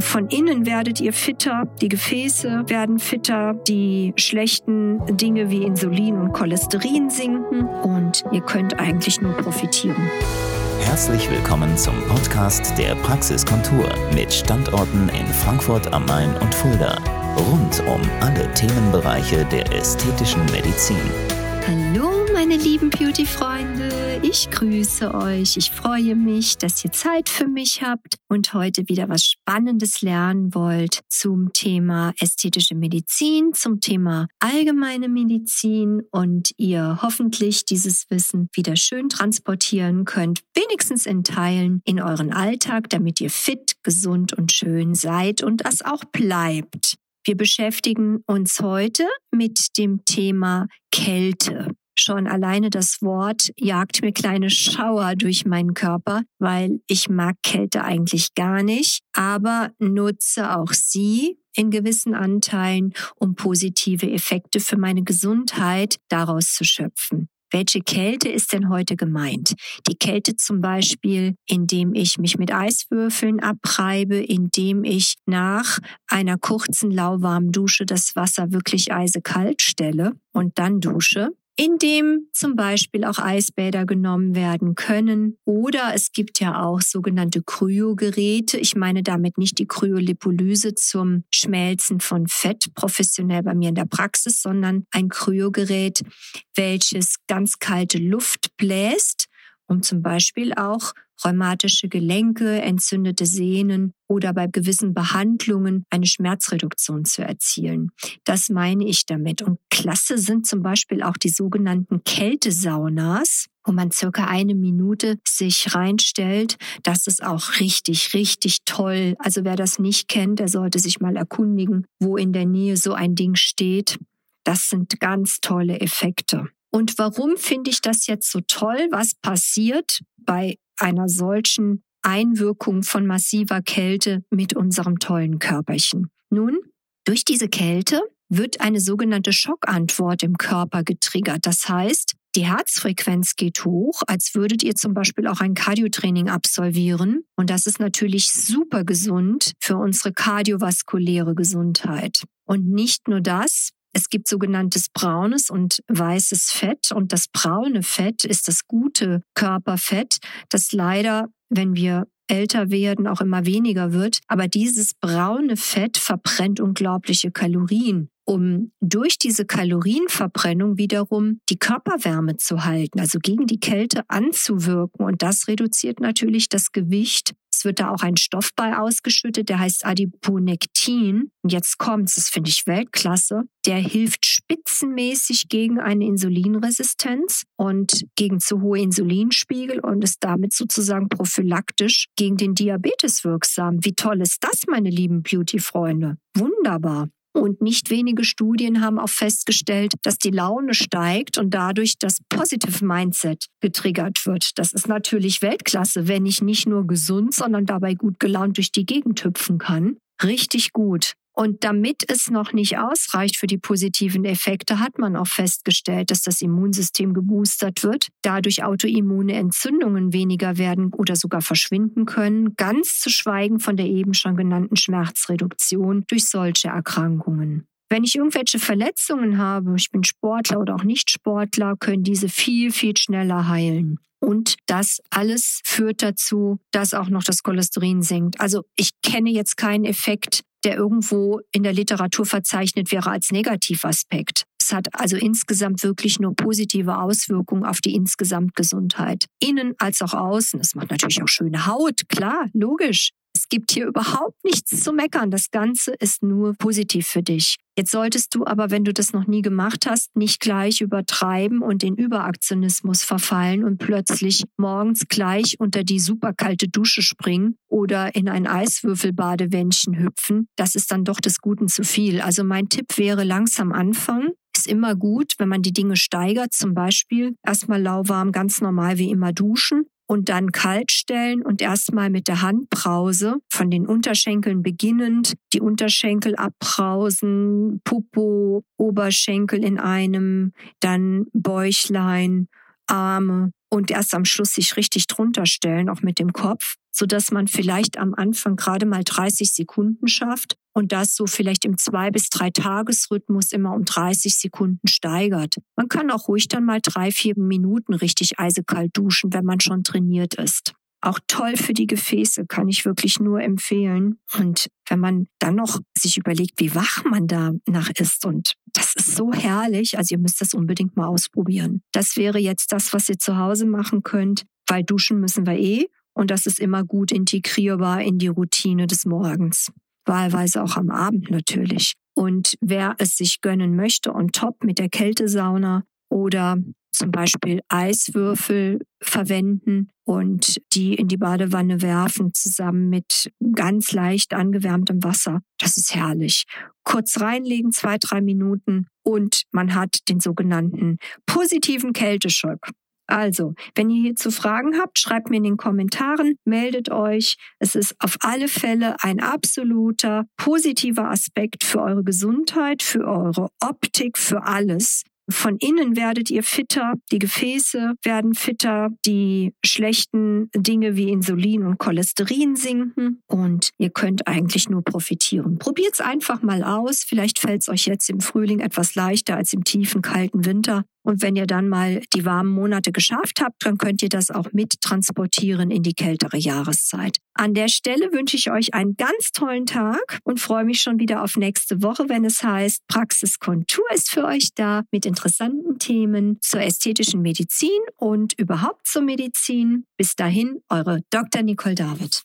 Von innen werdet ihr fitter, die Gefäße werden fitter, die schlechten Dinge wie Insulin und Cholesterin sinken und ihr könnt eigentlich nur profitieren. Herzlich willkommen zum Podcast der Praxiskontur mit Standorten in Frankfurt am Main und Fulda. Rund um alle Themenbereiche der ästhetischen Medizin. Hallo meine lieben Beauty-Freunde, ich grüße euch. Ich freue mich, dass ihr Zeit für mich habt und heute wieder was Spannendes lernen wollt zum Thema ästhetische Medizin, zum Thema allgemeine Medizin und ihr hoffentlich dieses Wissen wieder schön transportieren könnt, wenigstens in Teilen in euren Alltag, damit ihr fit, gesund und schön seid und das auch bleibt. Wir beschäftigen uns heute mit dem Thema Kälte. Schon alleine das Wort jagt mir kleine Schauer durch meinen Körper, weil ich mag Kälte eigentlich gar nicht, aber nutze auch sie in gewissen Anteilen, um positive Effekte für meine Gesundheit daraus zu schöpfen. Welche Kälte ist denn heute gemeint? Die Kälte zum Beispiel, indem ich mich mit Eiswürfeln abreibe, indem ich nach einer kurzen lauwarmen Dusche das Wasser wirklich eisekalt stelle und dann dusche in dem zum Beispiel auch Eisbäder genommen werden können. Oder es gibt ja auch sogenannte Kryogeräte. Ich meine damit nicht die Kryolipolyse zum Schmelzen von Fett, professionell bei mir in der Praxis, sondern ein Kryogerät, welches ganz kalte Luft bläst um zum Beispiel auch rheumatische Gelenke, entzündete Sehnen oder bei gewissen Behandlungen eine Schmerzreduktion zu erzielen. Das meine ich damit. Und klasse sind zum Beispiel auch die sogenannten Kältesaunas, wo man circa eine Minute sich reinstellt. Das ist auch richtig, richtig toll. Also wer das nicht kennt, der sollte sich mal erkundigen, wo in der Nähe so ein Ding steht. Das sind ganz tolle Effekte. Und warum finde ich das jetzt so toll? Was passiert bei einer solchen Einwirkung von massiver Kälte mit unserem tollen Körperchen? Nun, durch diese Kälte wird eine sogenannte Schockantwort im Körper getriggert. Das heißt, die Herzfrequenz geht hoch, als würdet ihr zum Beispiel auch ein Cardiotraining absolvieren. Und das ist natürlich super gesund für unsere kardiovaskuläre Gesundheit. Und nicht nur das, es gibt sogenanntes braunes und weißes Fett und das braune Fett ist das gute Körperfett, das leider, wenn wir älter werden, auch immer weniger wird. Aber dieses braune Fett verbrennt unglaubliche Kalorien um durch diese Kalorienverbrennung wiederum die Körperwärme zu halten, also gegen die Kälte anzuwirken. Und das reduziert natürlich das Gewicht. Es wird da auch ein Stoff bei ausgeschüttet, der heißt Adiponektin. Und jetzt kommt's, das finde ich Weltklasse. Der hilft spitzenmäßig gegen eine Insulinresistenz und gegen zu hohe Insulinspiegel und ist damit sozusagen prophylaktisch gegen den Diabetes wirksam. Wie toll ist das, meine lieben Beauty-Freunde? Wunderbar. Und nicht wenige Studien haben auch festgestellt, dass die Laune steigt und dadurch das Positive Mindset getriggert wird. Das ist natürlich Weltklasse, wenn ich nicht nur gesund, sondern dabei gut gelaunt durch die Gegend hüpfen kann. Richtig gut. Und damit es noch nicht ausreicht für die positiven Effekte, hat man auch festgestellt, dass das Immunsystem geboostert wird, dadurch autoimmune Entzündungen weniger werden oder sogar verschwinden können, ganz zu schweigen von der eben schon genannten Schmerzreduktion durch solche Erkrankungen. Wenn ich irgendwelche Verletzungen habe, ich bin Sportler oder auch nicht Sportler, können diese viel, viel schneller heilen. Und das alles führt dazu, dass auch noch das Cholesterin sinkt. Also ich kenne jetzt keinen Effekt, der irgendwo in der Literatur verzeichnet wäre als Negativaspekt. Es hat also insgesamt wirklich nur positive Auswirkungen auf die Insgesamtgesundheit. Innen als auch außen. Es macht natürlich auch schöne Haut, klar, logisch. Es gibt hier überhaupt nichts zu meckern. Das Ganze ist nur positiv für dich. Jetzt solltest du aber, wenn du das noch nie gemacht hast, nicht gleich übertreiben und in Überaktionismus verfallen und plötzlich morgens gleich unter die superkalte Dusche springen oder in ein Eiswürfelbadewändchen hüpfen. Das ist dann doch des Guten zu viel. Also mein Tipp wäre langsam anfangen, ist immer gut, wenn man die Dinge steigert, zum Beispiel erstmal lauwarm, ganz normal wie immer duschen und dann kalt stellen und erstmal mit der Handbrause von den Unterschenkeln beginnend die Unterschenkel abbrausen, Popo, Oberschenkel in einem, dann Bäuchlein, Arme, und erst am Schluss sich richtig drunter stellen, auch mit dem Kopf, so dass man vielleicht am Anfang gerade mal 30 Sekunden schafft und das so vielleicht im zwei bis drei Tagesrhythmus immer um 30 Sekunden steigert. Man kann auch ruhig dann mal drei, vier Minuten richtig eisekalt duschen, wenn man schon trainiert ist. Auch toll für die Gefäße, kann ich wirklich nur empfehlen. Und wenn man dann noch sich überlegt, wie wach man danach ist und das ist so herrlich, also ihr müsst das unbedingt mal ausprobieren. Das wäre jetzt das, was ihr zu Hause machen könnt, weil duschen müssen wir eh und das ist immer gut integrierbar in die Routine des Morgens. Wahlweise auch am Abend natürlich. Und wer es sich gönnen möchte und top mit der Kältesauna oder zum Beispiel Eiswürfel verwenden und die in die Badewanne werfen, zusammen mit ganz leicht angewärmtem Wasser. Das ist herrlich. Kurz reinlegen, zwei, drei Minuten und man hat den sogenannten positiven Kälteschock. Also, wenn ihr hierzu Fragen habt, schreibt mir in den Kommentaren, meldet euch. Es ist auf alle Fälle ein absoluter positiver Aspekt für eure Gesundheit, für eure Optik, für alles. Von innen werdet ihr fitter, die Gefäße werden fitter, die schlechten Dinge wie Insulin und Cholesterin sinken und ihr könnt eigentlich nur profitieren. Probiert es einfach mal aus. Vielleicht fällt es euch jetzt im Frühling etwas leichter als im tiefen, kalten Winter. Und wenn ihr dann mal die warmen Monate geschafft habt, dann könnt ihr das auch mit transportieren in die kältere Jahreszeit. An der Stelle wünsche ich euch einen ganz tollen Tag und freue mich schon wieder auf nächste Woche, wenn es heißt, Praxiskontur ist für euch da mit interessanten Themen zur ästhetischen Medizin und überhaupt zur Medizin. Bis dahin, eure Dr. Nicole David.